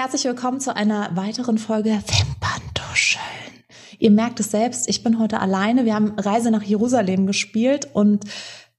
herzlich willkommen zu einer weiteren Folge Wimperntuscheln. Ihr merkt es selbst, ich bin heute alleine. Wir haben Reise nach Jerusalem gespielt und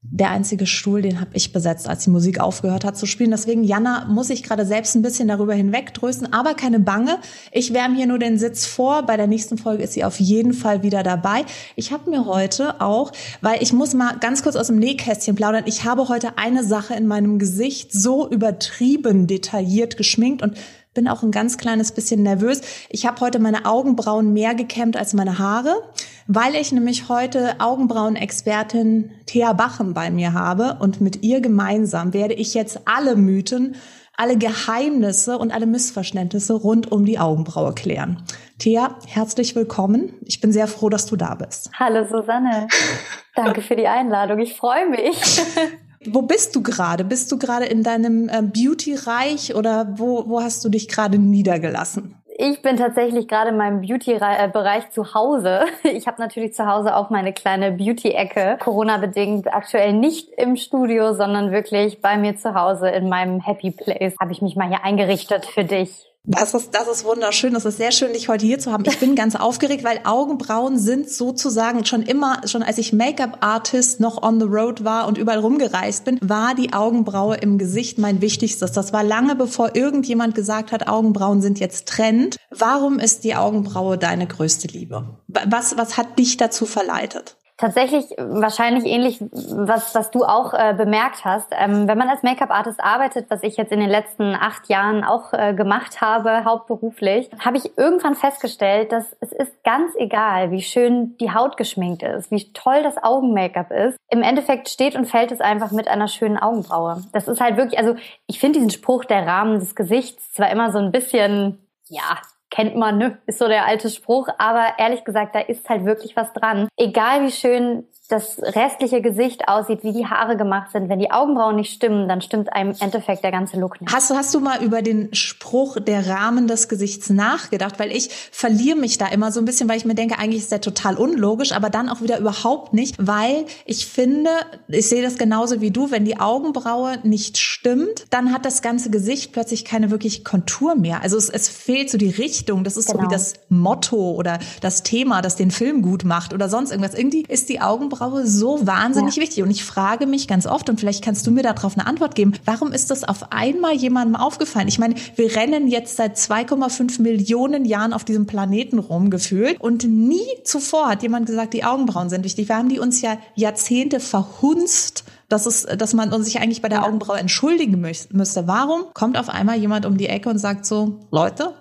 der einzige Stuhl, den habe ich besetzt, als die Musik aufgehört hat zu spielen. Deswegen, Jana, muss ich gerade selbst ein bisschen darüber hinwegtrösten. Aber keine Bange, ich wärme hier nur den Sitz vor. Bei der nächsten Folge ist sie auf jeden Fall wieder dabei. Ich habe mir heute auch, weil ich muss mal ganz kurz aus dem Nähkästchen plaudern, ich habe heute eine Sache in meinem Gesicht so übertrieben detailliert geschminkt und bin auch ein ganz kleines bisschen nervös. Ich habe heute meine Augenbrauen mehr gekämmt als meine Haare, weil ich nämlich heute Augenbrauenexpertin Thea Bachem bei mir habe und mit ihr gemeinsam werde ich jetzt alle Mythen, alle Geheimnisse und alle Missverständnisse rund um die Augenbraue klären. Thea, herzlich willkommen. Ich bin sehr froh, dass du da bist. Hallo Susanne. Danke für die Einladung. Ich freue mich. Wo bist du gerade? Bist du gerade in deinem äh, Beauty-Reich oder wo, wo hast du dich gerade niedergelassen? Ich bin tatsächlich gerade in meinem Beauty-Bereich zu Hause. Ich habe natürlich zu Hause auch meine kleine Beauty-Ecke. Corona-bedingt aktuell nicht im Studio, sondern wirklich bei mir zu Hause in meinem Happy Place. Habe ich mich mal hier eingerichtet für dich. Das ist, das ist wunderschön. Das ist sehr schön, dich heute hier zu haben. Ich bin ganz aufgeregt, weil Augenbrauen sind sozusagen schon immer, schon als ich Make-up-Artist noch on the road war und überall rumgereist bin, war die Augenbraue im Gesicht mein wichtigstes. Das war lange bevor irgendjemand gesagt hat, Augenbrauen sind jetzt Trend. Warum ist die Augenbraue deine größte Liebe? Was, was hat dich dazu verleitet? Tatsächlich wahrscheinlich ähnlich, was, was du auch äh, bemerkt hast. Ähm, wenn man als Make-up-Artist arbeitet, was ich jetzt in den letzten acht Jahren auch äh, gemacht habe, hauptberuflich, habe ich irgendwann festgestellt, dass es ist ganz egal, wie schön die Haut geschminkt ist, wie toll das Augen-Make-up ist. Im Endeffekt steht und fällt es einfach mit einer schönen Augenbraue. Das ist halt wirklich, also ich finde diesen Spruch, der Rahmen des Gesichts, zwar immer so ein bisschen, ja, kennt man, ne? Ist so der alte Spruch. Aber ehrlich gesagt, da ist halt wirklich was dran. Egal wie schön das restliche Gesicht aussieht, wie die Haare gemacht sind. Wenn die Augenbrauen nicht stimmen, dann stimmt einem im Endeffekt der ganze Look nicht. Hast du, hast du mal über den Spruch der Rahmen des Gesichts nachgedacht? Weil ich verliere mich da immer so ein bisschen, weil ich mir denke, eigentlich ist der total unlogisch, aber dann auch wieder überhaupt nicht, weil ich finde, ich sehe das genauso wie du, wenn die Augenbraue nicht stimmt, dann hat das ganze Gesicht plötzlich keine wirkliche Kontur mehr. Also es, es fehlt so die Richtung. Das ist genau. so wie genau. das Motto oder das Thema, das den Film gut macht oder sonst irgendwas. Irgendwie ist die Augenbraue Augenbraue so wahnsinnig ja. wichtig. Und ich frage mich ganz oft, und vielleicht kannst du mir darauf eine Antwort geben, warum ist das auf einmal jemandem aufgefallen? Ich meine, wir rennen jetzt seit 2,5 Millionen Jahren auf diesem Planeten rumgefühlt und nie zuvor hat jemand gesagt, die Augenbrauen sind wichtig. Wir haben die uns ja Jahrzehnte verhunzt dass, es, dass man sich eigentlich bei der Augenbraue entschuldigen müsste. Warum kommt auf einmal jemand um die Ecke und sagt so, Leute,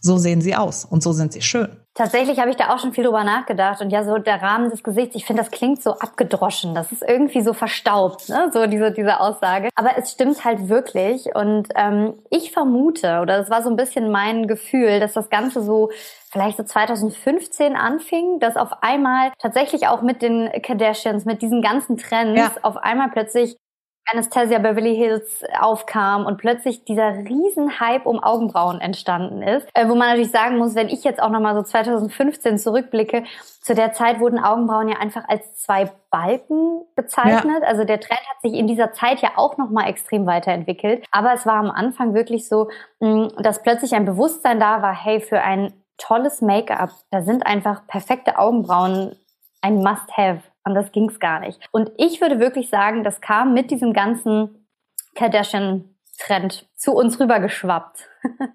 so sehen sie aus und so sind sie schön? Tatsächlich habe ich da auch schon viel drüber nachgedacht und ja, so der Rahmen des Gesichts, ich finde, das klingt so abgedroschen, das ist irgendwie so verstaubt, ne? so diese, diese Aussage. Aber es stimmt halt wirklich und ähm, ich vermute, oder das war so ein bisschen mein Gefühl, dass das Ganze so vielleicht so 2015 anfing, dass auf einmal tatsächlich auch mit den Kardashians, mit diesen ganzen Trends, ja. auf einmal plötzlich Anastasia Beverly Hills aufkam und plötzlich dieser Riesenhype um Augenbrauen entstanden ist, äh, wo man natürlich sagen muss, wenn ich jetzt auch nochmal so 2015 zurückblicke, zu der Zeit wurden Augenbrauen ja einfach als zwei Balken bezeichnet. Ja. Also der Trend hat sich in dieser Zeit ja auch nochmal extrem weiterentwickelt. Aber es war am Anfang wirklich so, mm, dass plötzlich ein Bewusstsein da war, hey, für ein tolles Make-up, da sind einfach perfekte Augenbrauen ein Must-Have. Anders ging's gar nicht. Und ich würde wirklich sagen, das kam mit diesem ganzen Kardashian-Trend zu uns rübergeschwappt.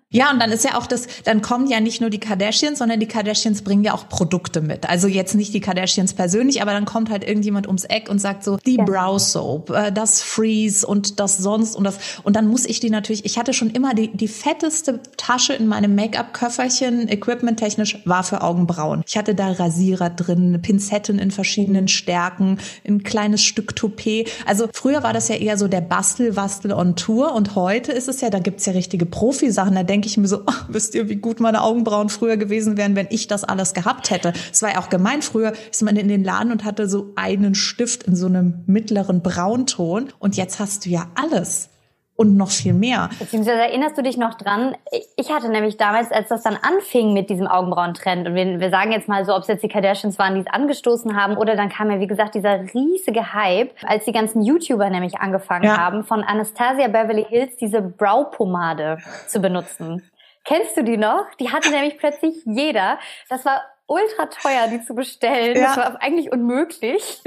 Ja, und dann ist ja auch das, dann kommen ja nicht nur die Kardashians, sondern die Kardashians bringen ja auch Produkte mit. Also jetzt nicht die Kardashians persönlich, aber dann kommt halt irgendjemand ums Eck und sagt so, die ja. Brow Soap, äh, das Freeze und das sonst und das. Und dann muss ich die natürlich, ich hatte schon immer die, die fetteste Tasche in meinem Make-up-Köfferchen, equipment-technisch, war für Augenbrauen. Ich hatte da Rasierer drin, Pinzetten in verschiedenen Stärken, ein kleines Stück Toupet. Also früher war das ja eher so der Bastel-Wastel on Tour und heute ist es ja, da gibt's ja richtige Profis Sachen, da denke ich mir so, ach, wisst ihr, wie gut meine Augenbrauen früher gewesen wären, wenn ich das alles gehabt hätte. Es war ja auch gemein, früher ist man in den Laden und hatte so einen Stift in so einem mittleren Braunton. Und jetzt hast du ja alles und noch viel mehr. Beziehungsweise erinnerst du dich noch dran? Ich hatte nämlich damals, als das dann anfing mit diesem Augenbrauentrend, und wir, wir sagen jetzt mal so, ob es jetzt die Kardashians waren, die es angestoßen haben, oder dann kam ja, wie gesagt, dieser riesige Hype, als die ganzen YouTuber nämlich angefangen ja. haben, von Anastasia Beverly Hills diese Brow-Pomade zu benutzen Kennst du die noch? Die hatte nämlich plötzlich jeder. Das war ultra teuer, die zu bestellen. Ja. Das war eigentlich unmöglich.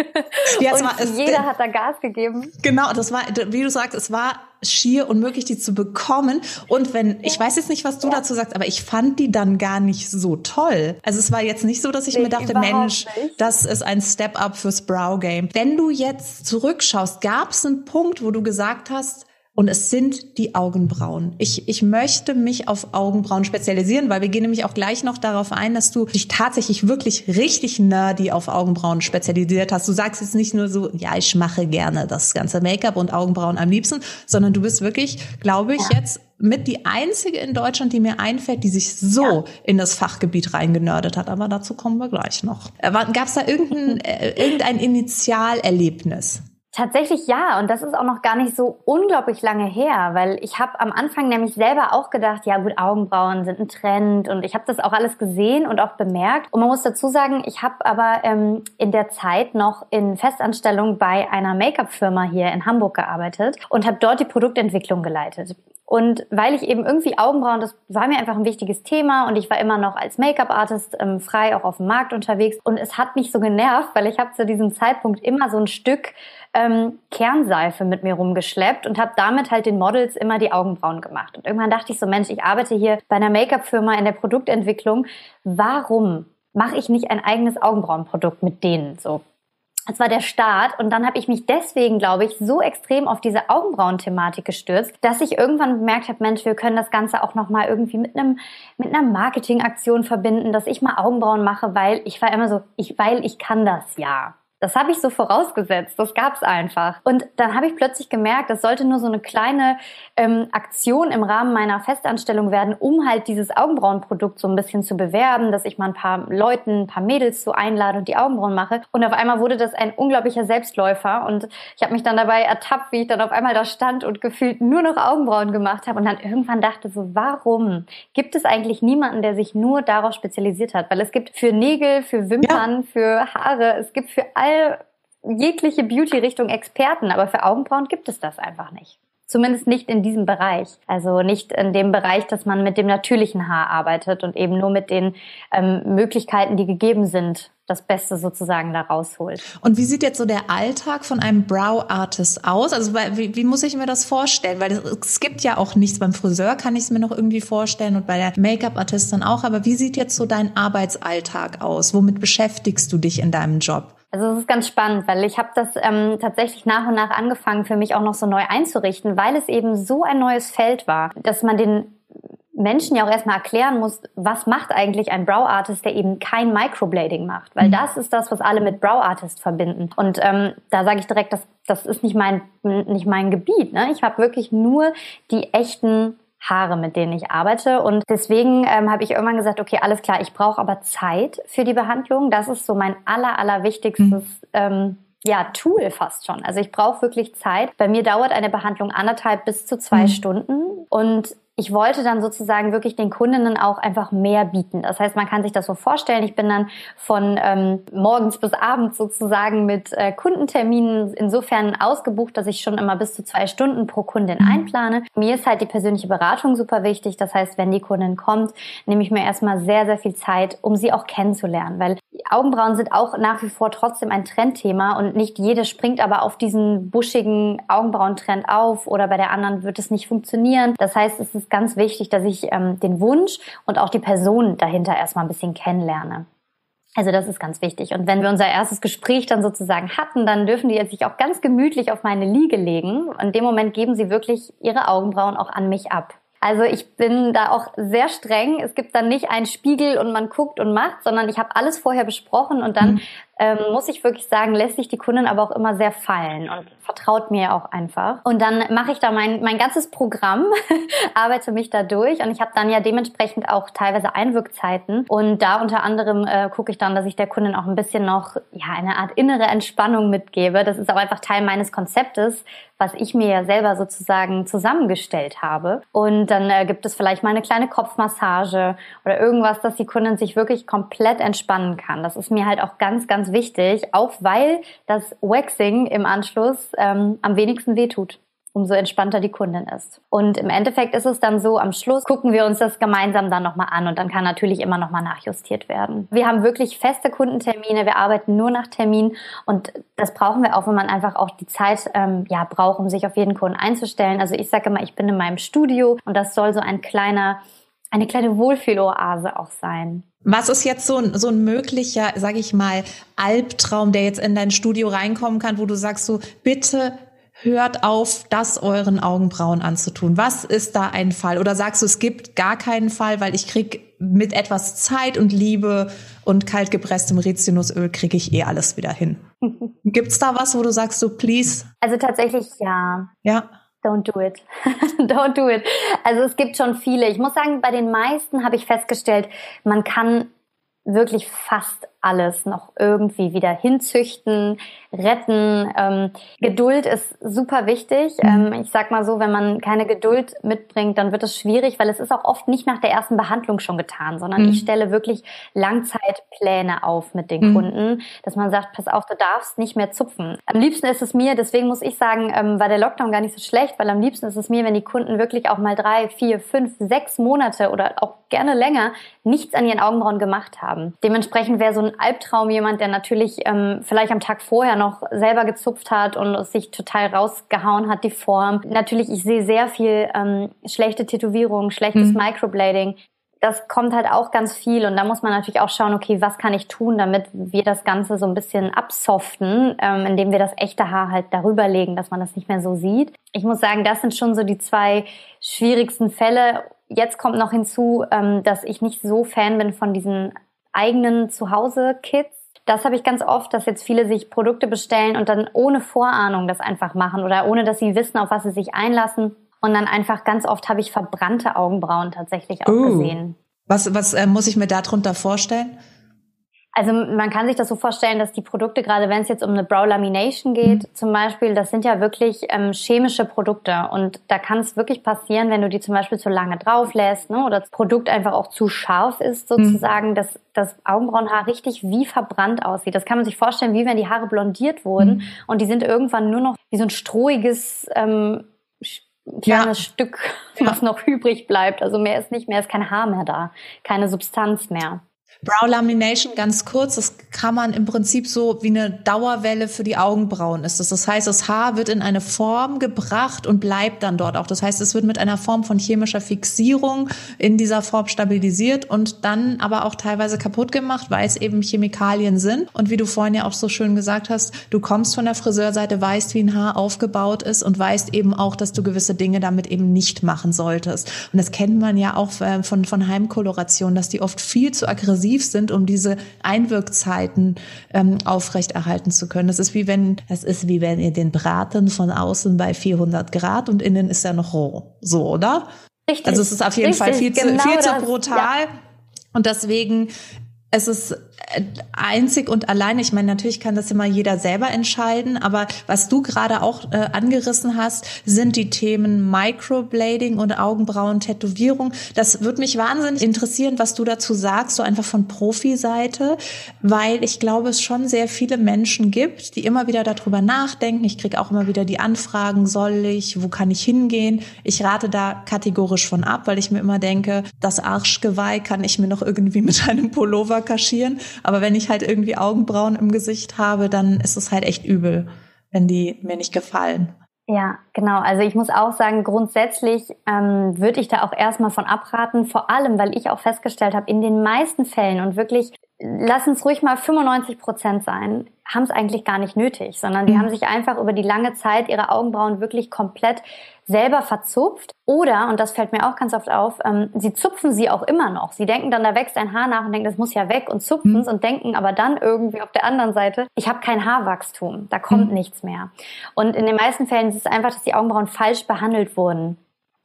Ja, und war, es, jeder hat da Gas gegeben. Genau, das war, wie du sagst, es war schier unmöglich, die zu bekommen. Und wenn, ich weiß jetzt nicht, was du ja. dazu sagst, aber ich fand die dann gar nicht so toll. Also es war jetzt nicht so, dass ich nee, mir dachte, Mensch, nicht. das ist ein Step-up fürs Brow-Game. Wenn du jetzt zurückschaust, gab es einen Punkt, wo du gesagt hast, und es sind die Augenbrauen. Ich, ich möchte mich auf Augenbrauen spezialisieren, weil wir gehen nämlich auch gleich noch darauf ein, dass du dich tatsächlich wirklich richtig nerdy auf Augenbrauen spezialisiert hast. Du sagst jetzt nicht nur so, ja, ich mache gerne das ganze Make-up und Augenbrauen am liebsten, sondern du bist wirklich, glaube ich, ja. jetzt mit die einzige in Deutschland, die mir einfällt, die sich so ja. in das Fachgebiet reingenördet hat. Aber dazu kommen wir gleich noch. Äh, Gab es da irgendein, äh, irgendein Initialerlebnis? Tatsächlich ja, und das ist auch noch gar nicht so unglaublich lange her, weil ich habe am Anfang nämlich selber auch gedacht, ja gut, Augenbrauen sind ein Trend und ich habe das auch alles gesehen und auch bemerkt. Und man muss dazu sagen, ich habe aber ähm, in der Zeit noch in Festanstellung bei einer Make-up-Firma hier in Hamburg gearbeitet und habe dort die Produktentwicklung geleitet. Und weil ich eben irgendwie Augenbrauen, das war mir einfach ein wichtiges Thema und ich war immer noch als Make-up-Artist ähm, frei auch auf dem Markt unterwegs und es hat mich so genervt, weil ich habe zu diesem Zeitpunkt immer so ein Stück ähm, Kernseife mit mir rumgeschleppt und habe damit halt den Models immer die Augenbrauen gemacht. Und irgendwann dachte ich so, Mensch, ich arbeite hier bei einer Make-up-Firma in der Produktentwicklung. Warum mache ich nicht ein eigenes Augenbrauenprodukt mit denen? So, das war der Start und dann habe ich mich deswegen, glaube ich, so extrem auf diese Augenbrauen-Thematik gestürzt, dass ich irgendwann bemerkt habe, Mensch, wir können das Ganze auch noch mal irgendwie mit einem mit einer Marketingaktion verbinden, dass ich mal Augenbrauen mache, weil ich war immer so, ich weil ich kann das ja. Das habe ich so vorausgesetzt, das gab's einfach. Und dann habe ich plötzlich gemerkt, das sollte nur so eine kleine ähm, Aktion im Rahmen meiner Festanstellung werden, um halt dieses Augenbrauenprodukt so ein bisschen zu bewerben, dass ich mal ein paar Leuten, ein paar Mädels so einlade und die Augenbrauen mache. Und auf einmal wurde das ein unglaublicher Selbstläufer und ich habe mich dann dabei ertappt, wie ich dann auf einmal da stand und gefühlt nur noch Augenbrauen gemacht habe und dann irgendwann dachte so, warum gibt es eigentlich niemanden, der sich nur darauf spezialisiert hat? Weil es gibt für Nägel, für Wimpern, ja. für Haare, es gibt für all all jegliche Beauty-Richtung Experten, aber für Augenbrauen gibt es das einfach nicht. Zumindest nicht in diesem Bereich. Also nicht in dem Bereich, dass man mit dem natürlichen Haar arbeitet und eben nur mit den ähm, Möglichkeiten, die gegeben sind, das Beste sozusagen da rausholt. Und wie sieht jetzt so der Alltag von einem Brow-Artist aus? Also wie, wie muss ich mir das vorstellen? Weil es gibt ja auch nichts. Beim Friseur kann ich es mir noch irgendwie vorstellen und bei der Make-up-Artistin auch. Aber wie sieht jetzt so dein Arbeitsalltag aus? Womit beschäftigst du dich in deinem Job? Also es ist ganz spannend, weil ich habe das ähm, tatsächlich nach und nach angefangen, für mich auch noch so neu einzurichten, weil es eben so ein neues Feld war, dass man den Menschen ja auch erstmal erklären muss, was macht eigentlich ein Brow Artist, der eben kein Microblading macht, weil mhm. das ist das, was alle mit Brow Artist verbinden. Und ähm, da sage ich direkt, das, das ist nicht mein nicht mein Gebiet. Ne? Ich habe wirklich nur die echten Haare, mit denen ich arbeite. Und deswegen ähm, habe ich irgendwann gesagt, okay, alles klar, ich brauche aber Zeit für die Behandlung. Das ist so mein aller, aller wichtigstes mhm. ähm, ja, Tool fast schon. Also ich brauche wirklich Zeit. Bei mir dauert eine Behandlung anderthalb bis zu zwei mhm. Stunden. Und ich wollte dann sozusagen wirklich den Kundinnen auch einfach mehr bieten. Das heißt, man kann sich das so vorstellen. Ich bin dann von ähm, morgens bis abends sozusagen mit äh, Kundenterminen insofern ausgebucht, dass ich schon immer bis zu zwei Stunden pro Kundin mhm. einplane. Mir ist halt die persönliche Beratung super wichtig. Das heißt, wenn die Kundin kommt, nehme ich mir erstmal sehr, sehr viel Zeit, um sie auch kennenzulernen. Weil Augenbrauen sind auch nach wie vor trotzdem ein Trendthema und nicht jede springt aber auf diesen buschigen Augenbrauentrend auf oder bei der anderen wird es nicht funktionieren. Das heißt, es ist ganz wichtig, dass ich ähm, den Wunsch und auch die Person dahinter erstmal ein bisschen kennenlerne. Also das ist ganz wichtig. Und wenn wir unser erstes Gespräch dann sozusagen hatten, dann dürfen die jetzt sich auch ganz gemütlich auf meine Liege legen. In dem Moment geben sie wirklich ihre Augenbrauen auch an mich ab. Also ich bin da auch sehr streng. Es gibt dann nicht einen Spiegel und man guckt und macht, sondern ich habe alles vorher besprochen und dann mhm ähm, muss ich wirklich sagen, lässt sich die Kundin aber auch immer sehr fallen und vertraut mir auch einfach. Und dann mache ich da mein, mein ganzes Programm, arbeite mich da durch und ich habe dann ja dementsprechend auch teilweise Einwirkzeiten und da unter anderem äh, gucke ich dann, dass ich der Kundin auch ein bisschen noch ja eine Art innere Entspannung mitgebe. Das ist auch einfach Teil meines Konzeptes, was ich mir ja selber sozusagen zusammengestellt habe. Und dann äh, gibt es vielleicht mal eine kleine Kopfmassage oder irgendwas, dass die Kundin sich wirklich komplett entspannen kann. Das ist mir halt auch ganz, ganz wichtig, auch weil das Waxing im Anschluss ähm, am wenigsten wehtut. umso entspannter die Kundin ist. Und im Endeffekt ist es dann so, am Schluss gucken wir uns das gemeinsam dann nochmal an und dann kann natürlich immer nochmal nachjustiert werden. Wir haben wirklich feste Kundentermine, wir arbeiten nur nach Termin und das brauchen wir auch, wenn man einfach auch die Zeit ähm, ja, braucht, um sich auf jeden Kunden einzustellen. Also ich sage immer, ich bin in meinem Studio und das soll so ein kleiner, eine kleine Wohlfühloase auch sein. Was ist jetzt so ein, so ein möglicher, sage ich mal, Albtraum, der jetzt in dein Studio reinkommen kann, wo du sagst so, bitte hört auf, das euren Augenbrauen anzutun? Was ist da ein Fall? Oder sagst du, es gibt gar keinen Fall, weil ich krieg mit etwas Zeit und Liebe und kaltgepresstem Rizinusöl kriege ich eh alles wieder hin. Gibt's da was, wo du sagst, so please? Also tatsächlich ja. Ja. Don't do it. Don't do it. Also es gibt schon viele. Ich muss sagen, bei den meisten habe ich festgestellt, man kann wirklich fast alles noch irgendwie wieder hinzüchten, retten. Ähm, Geduld ist super wichtig. Mhm. Ähm, ich sag mal so, wenn man keine Geduld mitbringt, dann wird es schwierig, weil es ist auch oft nicht nach der ersten Behandlung schon getan, sondern mhm. ich stelle wirklich Langzeitpläne auf mit den mhm. Kunden, dass man sagt, pass auf, du darfst nicht mehr zupfen. Am liebsten ist es mir, deswegen muss ich sagen, ähm, war der Lockdown gar nicht so schlecht, weil am liebsten ist es mir, wenn die Kunden wirklich auch mal drei, vier, fünf, sechs Monate oder auch gerne länger nichts an ihren Augenbrauen gemacht haben. Dementsprechend wäre so ein Albtraum jemand, der natürlich ähm, vielleicht am Tag vorher noch selber gezupft hat und sich total rausgehauen hat, die Form. Natürlich, ich sehe sehr viel ähm, schlechte Tätowierungen, schlechtes mhm. Microblading. Das kommt halt auch ganz viel und da muss man natürlich auch schauen, okay, was kann ich tun, damit wir das Ganze so ein bisschen absoften, ähm, indem wir das echte Haar halt darüber legen, dass man das nicht mehr so sieht. Ich muss sagen, das sind schon so die zwei schwierigsten Fälle. Jetzt kommt noch hinzu, ähm, dass ich nicht so Fan bin von diesen eigenen Zuhause-Kits. Das habe ich ganz oft, dass jetzt viele sich Produkte bestellen und dann ohne Vorahnung das einfach machen oder ohne, dass sie wissen, auf was sie sich einlassen. Und dann einfach ganz oft habe ich verbrannte Augenbrauen tatsächlich auch uh, gesehen. Was, was äh, muss ich mir darunter vorstellen? Also man kann sich das so vorstellen, dass die Produkte, gerade wenn es jetzt um eine Brow Lamination geht, mhm. zum Beispiel, das sind ja wirklich ähm, chemische Produkte. Und da kann es wirklich passieren, wenn du die zum Beispiel zu lange drauf lässt ne, oder das Produkt einfach auch zu scharf ist, sozusagen, mhm. dass das Augenbrauenhaar richtig wie verbrannt aussieht. Das kann man sich vorstellen, wie wenn die Haare blondiert wurden mhm. und die sind irgendwann nur noch wie so ein strohiges ähm, kleines ja. Stück, was ja. noch übrig bleibt. Also mehr ist nicht mehr, ist kein Haar mehr da, keine Substanz mehr. Brow Lamination ganz kurz, das kann man im Prinzip so wie eine Dauerwelle für die Augenbrauen ist das. Das heißt, das Haar wird in eine Form gebracht und bleibt dann dort auch. Das heißt, es wird mit einer Form von chemischer Fixierung in dieser Form stabilisiert und dann aber auch teilweise kaputt gemacht, weil es eben Chemikalien sind. Und wie du vorhin ja auch so schön gesagt hast, du kommst von der Friseurseite, weißt, wie ein Haar aufgebaut ist und weißt eben auch, dass du gewisse Dinge damit eben nicht machen solltest. Und das kennt man ja auch äh, von, von Heimkoloration, dass die oft viel zu aggressiv intensiv sind, um diese Einwirkzeiten ähm, aufrechterhalten zu können. Das ist wie wenn, das ist wie wenn ihr den Braten von außen bei 400 Grad und innen ist er noch roh. So, oder? Richtig. Also es ist auf jeden Richtig, Fall viel, genau zu, viel zu brutal. Ja. Und deswegen es ist einzig und allein, ich meine, natürlich kann das immer jeder selber entscheiden, aber was du gerade auch äh, angerissen hast, sind die Themen Microblading und Augenbrauen-Tätowierung. Das würde mich wahnsinnig interessieren, was du dazu sagst, so einfach von Profi-Seite, weil ich glaube, es schon sehr viele Menschen gibt, die immer wieder darüber nachdenken. Ich kriege auch immer wieder die Anfragen, soll ich, wo kann ich hingehen? Ich rate da kategorisch von ab, weil ich mir immer denke, das Arschgeweih kann ich mir noch irgendwie mit einem Pullover kaschieren. Aber wenn ich halt irgendwie Augenbrauen im Gesicht habe, dann ist es halt echt übel, wenn die mir nicht gefallen. Ja, genau. Also ich muss auch sagen, grundsätzlich ähm, würde ich da auch erstmal von abraten, vor allem, weil ich auch festgestellt habe, in den meisten Fällen und wirklich, lass uns ruhig mal 95 Prozent sein, haben es eigentlich gar nicht nötig, sondern die mhm. haben sich einfach über die lange Zeit ihre Augenbrauen wirklich komplett selber verzupft. Oder, und das fällt mir auch ganz oft auf, ähm, sie zupfen sie auch immer noch. Sie denken dann, da wächst ein Haar nach und denken, das muss ja weg und zupfen es mhm. und denken aber dann irgendwie auf der anderen Seite, ich habe kein Haarwachstum, da kommt mhm. nichts mehr. Und in den meisten Fällen ist es einfach, dass die Augenbrauen falsch behandelt wurden.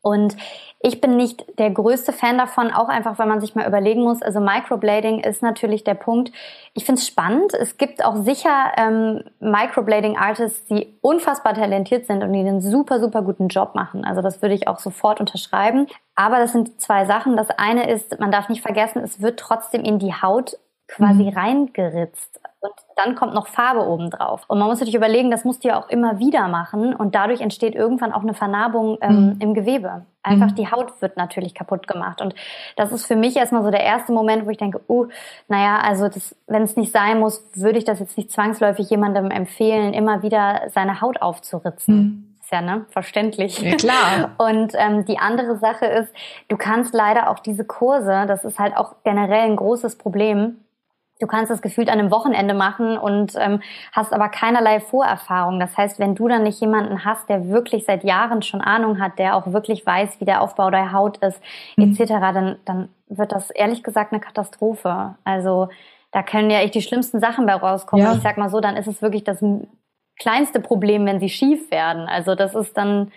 Und ich bin nicht der größte Fan davon, auch einfach, weil man sich mal überlegen muss. Also Microblading ist natürlich der Punkt. Ich finde es spannend. Es gibt auch sicher ähm, Microblading-Artists, die unfassbar talentiert sind und die einen super, super guten Job machen. Also das würde ich auch sofort unterschreiben. Aber das sind zwei Sachen. Das eine ist, man darf nicht vergessen, es wird trotzdem in die Haut quasi mhm. reingeritzt. Und dann kommt noch Farbe oben drauf. Und man muss sich überlegen, das musst du ja auch immer wieder machen und dadurch entsteht irgendwann auch eine Vernarbung ähm, mhm. im Gewebe. Einfach mhm. die Haut wird natürlich kaputt gemacht. Und das ist für mich erstmal so der erste Moment, wo ich denke, uh, naja, also wenn es nicht sein muss, würde ich das jetzt nicht zwangsläufig jemandem empfehlen, immer wieder seine Haut aufzuritzen. Mhm Ist ja ne, verständlich. Ja, klar. Und ähm, die andere Sache ist, du kannst leider auch diese Kurse, das ist halt auch generell ein großes Problem, Du kannst das gefühlt an einem Wochenende machen und ähm, hast aber keinerlei Vorerfahrung. Das heißt, wenn du dann nicht jemanden hast, der wirklich seit Jahren schon Ahnung hat, der auch wirklich weiß, wie der Aufbau der Haut ist, mhm. etc., dann, dann wird das ehrlich gesagt eine Katastrophe. Also da können ja echt die schlimmsten Sachen bei rauskommen. Ja. Ich sag mal so, dann ist es wirklich das kleinste Problem, wenn sie schief werden. Also das ist dann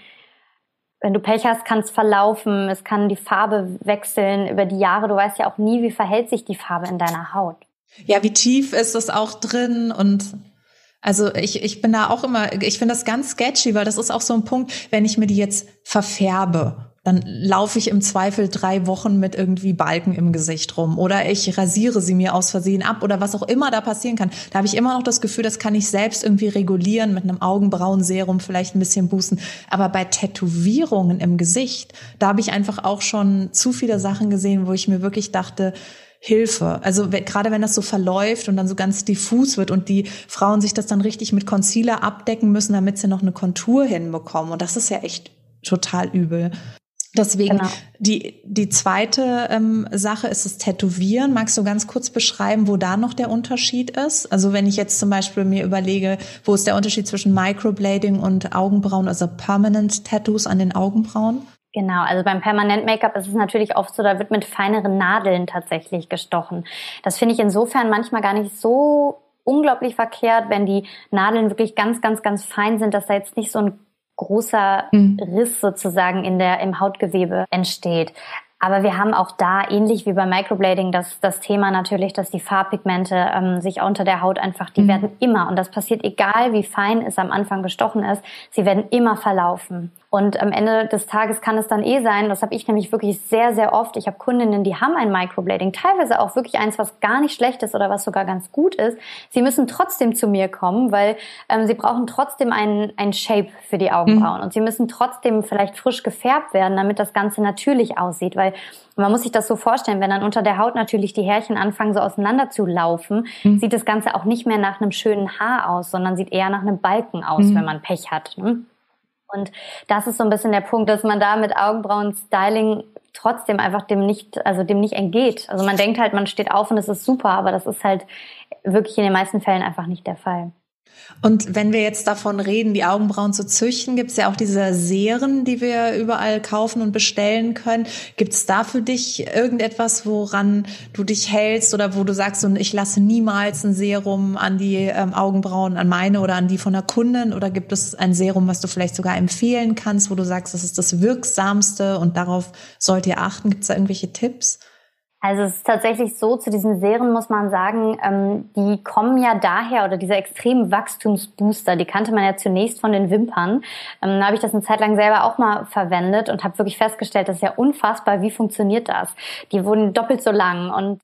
wenn du Pech hast, kann es verlaufen, es kann die Farbe wechseln über die Jahre. Du weißt ja auch nie, wie verhält sich die Farbe in deiner Haut. Ja, wie tief ist das auch drin und also ich, ich bin da auch immer, ich finde das ganz sketchy, weil das ist auch so ein Punkt, wenn ich mir die jetzt verfärbe, dann laufe ich im Zweifel drei Wochen mit irgendwie Balken im Gesicht rum oder ich rasiere sie mir aus Versehen ab oder was auch immer da passieren kann. Da habe ich immer noch das Gefühl, das kann ich selbst irgendwie regulieren mit einem Augenbrauenserum, vielleicht ein bisschen boosten. Aber bei Tätowierungen im Gesicht, da habe ich einfach auch schon zu viele Sachen gesehen, wo ich mir wirklich dachte, Hilfe. Also gerade wenn das so verläuft und dann so ganz diffus wird und die Frauen sich das dann richtig mit Concealer abdecken müssen, damit sie noch eine Kontur hinbekommen. Und das ist ja echt total übel. Deswegen genau. die, die zweite ähm, Sache ist das Tätowieren. Magst du ganz kurz beschreiben, wo da noch der Unterschied ist? Also wenn ich jetzt zum Beispiel mir überlege, wo ist der Unterschied zwischen Microblading und Augenbrauen, also Permanent Tattoos an den Augenbrauen? Genau, also beim Permanent-Make-up ist es natürlich oft so, da wird mit feineren Nadeln tatsächlich gestochen. Das finde ich insofern manchmal gar nicht so unglaublich verkehrt, wenn die Nadeln wirklich ganz, ganz, ganz fein sind, dass da jetzt nicht so ein großer mhm. Riss sozusagen in der, im Hautgewebe entsteht. Aber wir haben auch da, ähnlich wie beim Microblading, das, das Thema natürlich, dass die Farbpigmente ähm, sich unter der Haut einfach, die mhm. werden immer, und das passiert egal, wie fein es am Anfang gestochen ist, sie werden immer verlaufen. Und am Ende des Tages kann es dann eh sein, das habe ich nämlich wirklich sehr, sehr oft. Ich habe Kundinnen, die haben ein Microblading, teilweise auch wirklich eins, was gar nicht schlecht ist oder was sogar ganz gut ist. Sie müssen trotzdem zu mir kommen, weil ähm, sie brauchen trotzdem einen, einen Shape für die Augenbrauen. Mhm. Und sie müssen trotzdem vielleicht frisch gefärbt werden, damit das Ganze natürlich aussieht. Weil man muss sich das so vorstellen, wenn dann unter der Haut natürlich die Härchen anfangen, so auseinander zu laufen, mhm. sieht das Ganze auch nicht mehr nach einem schönen Haar aus, sondern sieht eher nach einem Balken aus, mhm. wenn man Pech hat. Ne? Und das ist so ein bisschen der Punkt, dass man da mit Augenbrauen-Styling trotzdem einfach dem nicht, also dem nicht entgeht. Also man denkt halt, man steht auf und es ist super, aber das ist halt wirklich in den meisten Fällen einfach nicht der Fall. Und wenn wir jetzt davon reden, die Augenbrauen zu züchten, gibt es ja auch diese Serien, die wir überall kaufen und bestellen können. Gibt es da für dich irgendetwas, woran du dich hältst oder wo du sagst, und ich lasse niemals ein Serum an die ähm, Augenbrauen, an meine oder an die von der Kundin? Oder gibt es ein Serum, was du vielleicht sogar empfehlen kannst, wo du sagst, das ist das Wirksamste und darauf sollt ihr achten? Gibt es da irgendwelche Tipps? Also es ist tatsächlich so, zu diesen Serien muss man sagen, ähm, die kommen ja daher, oder diese extremen Wachstumsbooster, die kannte man ja zunächst von den Wimpern. Ähm, da habe ich das eine Zeit lang selber auch mal verwendet und habe wirklich festgestellt, das ist ja unfassbar, wie funktioniert das? Die wurden doppelt so lang und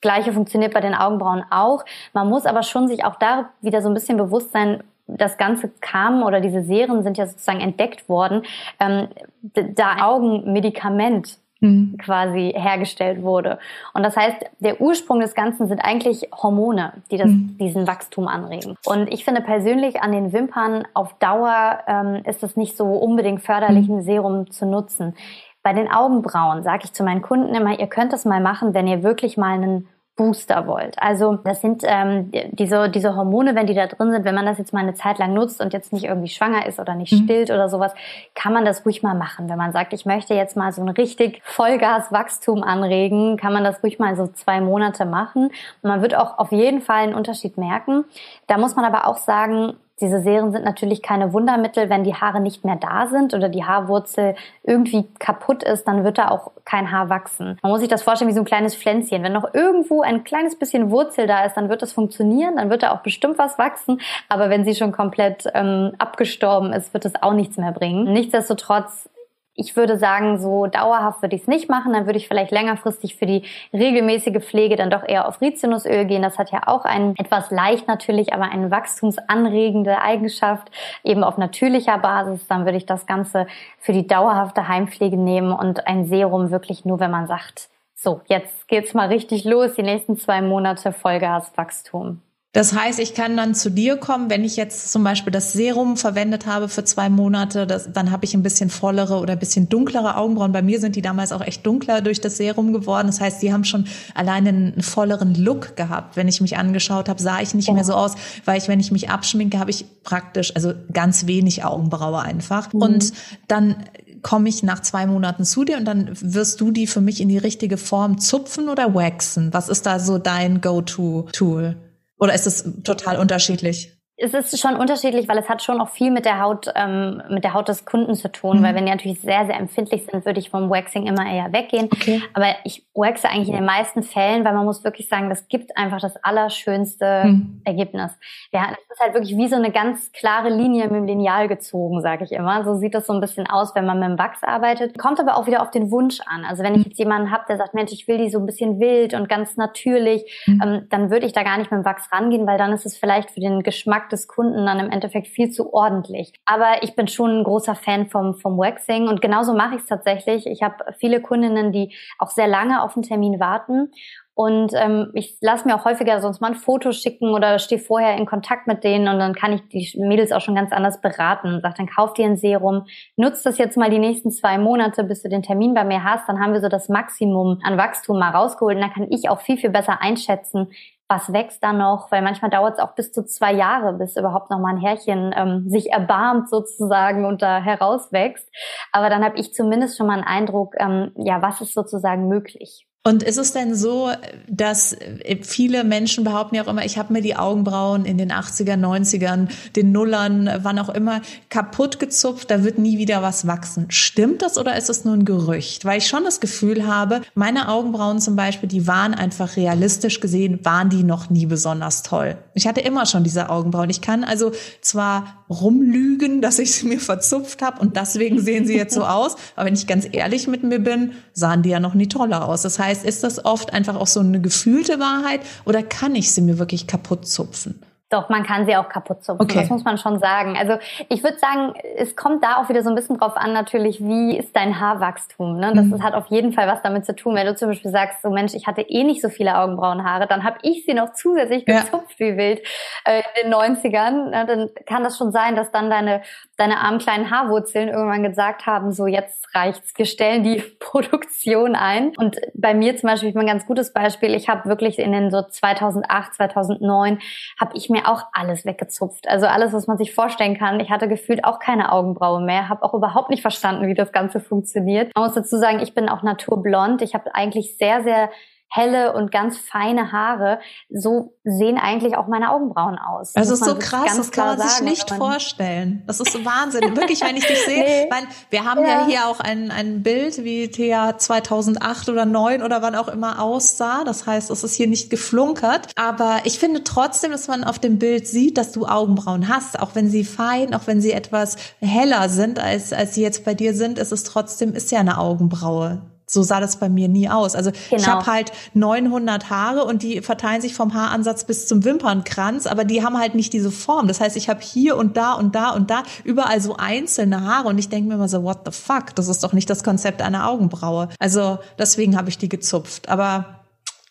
Gleiche funktioniert bei den Augenbrauen auch. Man muss aber schon sich auch da wieder so ein bisschen bewusst sein, das Ganze kam oder diese Serien sind ja sozusagen entdeckt worden, ähm, da Augenmedikament mhm. quasi hergestellt wurde. Und das heißt, der Ursprung des Ganzen sind eigentlich Hormone, die das, mhm. diesen Wachstum anregen. Und ich finde persönlich an den Wimpern auf Dauer ähm, ist es nicht so unbedingt förderlich, mhm. ein Serum zu nutzen. Bei den Augenbrauen sage ich zu meinen Kunden immer, ihr könnt das mal machen, wenn ihr wirklich mal einen Booster wollt. Also das sind ähm, diese, diese Hormone, wenn die da drin sind, wenn man das jetzt mal eine Zeit lang nutzt und jetzt nicht irgendwie schwanger ist oder nicht mhm. stillt oder sowas, kann man das ruhig mal machen. Wenn man sagt, ich möchte jetzt mal so ein richtig Vollgaswachstum anregen, kann man das ruhig mal so zwei Monate machen. Und man wird auch auf jeden Fall einen Unterschied merken. Da muss man aber auch sagen, diese Serien sind natürlich keine Wundermittel. Wenn die Haare nicht mehr da sind oder die Haarwurzel irgendwie kaputt ist, dann wird da auch kein Haar wachsen. Man muss sich das vorstellen wie so ein kleines Pflänzchen. Wenn noch irgendwo ein kleines bisschen Wurzel da ist, dann wird das funktionieren, dann wird da auch bestimmt was wachsen. Aber wenn sie schon komplett ähm, abgestorben ist, wird es auch nichts mehr bringen. Nichtsdestotrotz ich würde sagen, so dauerhaft würde ich es nicht machen. Dann würde ich vielleicht längerfristig für die regelmäßige Pflege dann doch eher auf Rizinusöl gehen. Das hat ja auch einen etwas leicht natürlich, aber eine wachstumsanregende Eigenschaft, eben auf natürlicher Basis. Dann würde ich das Ganze für die dauerhafte Heimpflege nehmen und ein Serum wirklich nur, wenn man sagt, so, jetzt geht's mal richtig los, die nächsten zwei Monate Vollgaswachstum. Das heißt, ich kann dann zu dir kommen, wenn ich jetzt zum Beispiel das Serum verwendet habe für zwei Monate, das, dann habe ich ein bisschen vollere oder ein bisschen dunklere Augenbrauen. Bei mir sind die damals auch echt dunkler durch das Serum geworden. Das heißt, die haben schon alleine einen volleren Look gehabt. Wenn ich mich angeschaut habe, sah ich nicht ja. mehr so aus, weil ich, wenn ich mich abschminke, habe ich praktisch, also ganz wenig Augenbraue einfach. Mhm. Und dann komme ich nach zwei Monaten zu dir und dann wirst du die für mich in die richtige Form zupfen oder waxen. Was ist da so dein Go-To-Tool? Oder ist es total unterschiedlich? Es ist schon unterschiedlich, weil es hat schon auch viel mit der Haut, ähm, mit der Haut des Kunden zu tun. Mhm. Weil wenn die natürlich sehr, sehr empfindlich sind, würde ich vom Waxing immer eher weggehen. Okay. Aber ich waxe eigentlich in den meisten Fällen, weil man muss wirklich sagen, das gibt einfach das allerschönste mhm. Ergebnis. Ja, es ist halt wirklich wie so eine ganz klare Linie mit dem Lineal gezogen, sage ich immer. So sieht das so ein bisschen aus, wenn man mit dem Wachs arbeitet. Kommt aber auch wieder auf den Wunsch an. Also wenn ich jetzt jemanden habe, der sagt, Mensch, ich will die so ein bisschen wild und ganz natürlich, mhm. ähm, dann würde ich da gar nicht mit dem Wachs rangehen, weil dann ist es vielleicht für den Geschmack des Kunden dann im Endeffekt viel zu ordentlich. Aber ich bin schon ein großer Fan vom, vom Waxing und genauso mache ich es tatsächlich. Ich habe viele Kundinnen, die auch sehr lange auf einen Termin warten und ähm, ich lasse mir auch häufiger sonst mal ein Foto schicken oder stehe vorher in Kontakt mit denen und dann kann ich die Mädels auch schon ganz anders beraten sage, dann kauf dir ein Serum, nutzt das jetzt mal die nächsten zwei Monate, bis du den Termin bei mir hast, dann haben wir so das Maximum an Wachstum mal rausgeholt und dann kann ich auch viel, viel besser einschätzen, was wächst da noch, weil manchmal dauert es auch bis zu zwei Jahre, bis überhaupt noch mal ein Härchen ähm, sich erbarmt sozusagen und da herauswächst. Aber dann habe ich zumindest schon mal einen Eindruck, ähm, ja, was ist sozusagen möglich. Und ist es denn so, dass äh, viele Menschen behaupten ja auch immer, ich habe mir die Augenbrauen in den 80er, 90ern, den Nullern, wann auch immer, kaputt gezupft, da wird nie wieder was wachsen. Stimmt das oder ist es nur ein Gerücht? Weil ich schon das Gefühl habe, meine Augenbrauen zum Beispiel, die waren einfach realistisch gesehen, waren die noch nie besonders toll. Ich hatte immer schon diese Augenbrauen. Ich kann also zwar rumlügen, dass ich sie mir verzupft habe und deswegen sehen sie jetzt so aus, aber wenn ich ganz ehrlich mit mir bin, sahen die ja noch nie toller aus. Das heißt, heißt, ist das oft einfach auch so eine gefühlte Wahrheit oder kann ich sie mir wirklich kaputt zupfen? Doch, man kann sie auch kaputt zupfen. Okay. Das muss man schon sagen. Also ich würde sagen, es kommt da auch wieder so ein bisschen drauf an, natürlich, wie ist dein Haarwachstum. Ne? Das mhm. hat auf jeden Fall was damit zu tun. Wenn du zum Beispiel sagst, so Mensch, ich hatte eh nicht so viele Augenbrauenhaare, dann habe ich sie noch zusätzlich gezupft ja. wie wild äh, in den 90ern. Ne? Dann kann das schon sein, dass dann deine, deine armen kleinen Haarwurzeln irgendwann gesagt haben, so jetzt reicht's, wir stellen die Produktion ein. Und bei mir zum Beispiel, ich bin ein ganz gutes Beispiel, ich habe wirklich in den so 2008, 2009, habe ich mir auch alles weggezupft. Also alles, was man sich vorstellen kann. Ich hatte gefühlt auch keine Augenbraue mehr, habe auch überhaupt nicht verstanden, wie das Ganze funktioniert. Man muss dazu sagen, ich bin auch naturblond. Ich habe eigentlich sehr, sehr helle und ganz feine Haare. So sehen eigentlich auch meine Augenbrauen aus. Das, ist so krass, das kann man sich sagen, nicht vorstellen. Das ist so Wahnsinn. Wirklich, wenn ich dich sehe, nee. weil wir haben ja. ja, hier auch ein, ein Bild, wie Thea 2008 oder 9 oder wann auch immer aussah. Das heißt, es ist hier nicht geflunkert. Aber ich finde trotzdem, dass man auf dem Bild sieht, dass du Augenbrauen hast. Auch wenn sie fein, auch wenn sie etwas heller sind, als, als sie jetzt bei dir sind, ist es trotzdem, ist ja eine Augenbraue so sah das bei mir nie aus. Also genau. ich habe halt 900 Haare und die verteilen sich vom Haaransatz bis zum Wimpernkranz, aber die haben halt nicht diese Form. Das heißt, ich habe hier und da und da und da überall so einzelne Haare und ich denke mir immer so, what the fuck? Das ist doch nicht das Konzept einer Augenbraue. Also deswegen habe ich die gezupft. Aber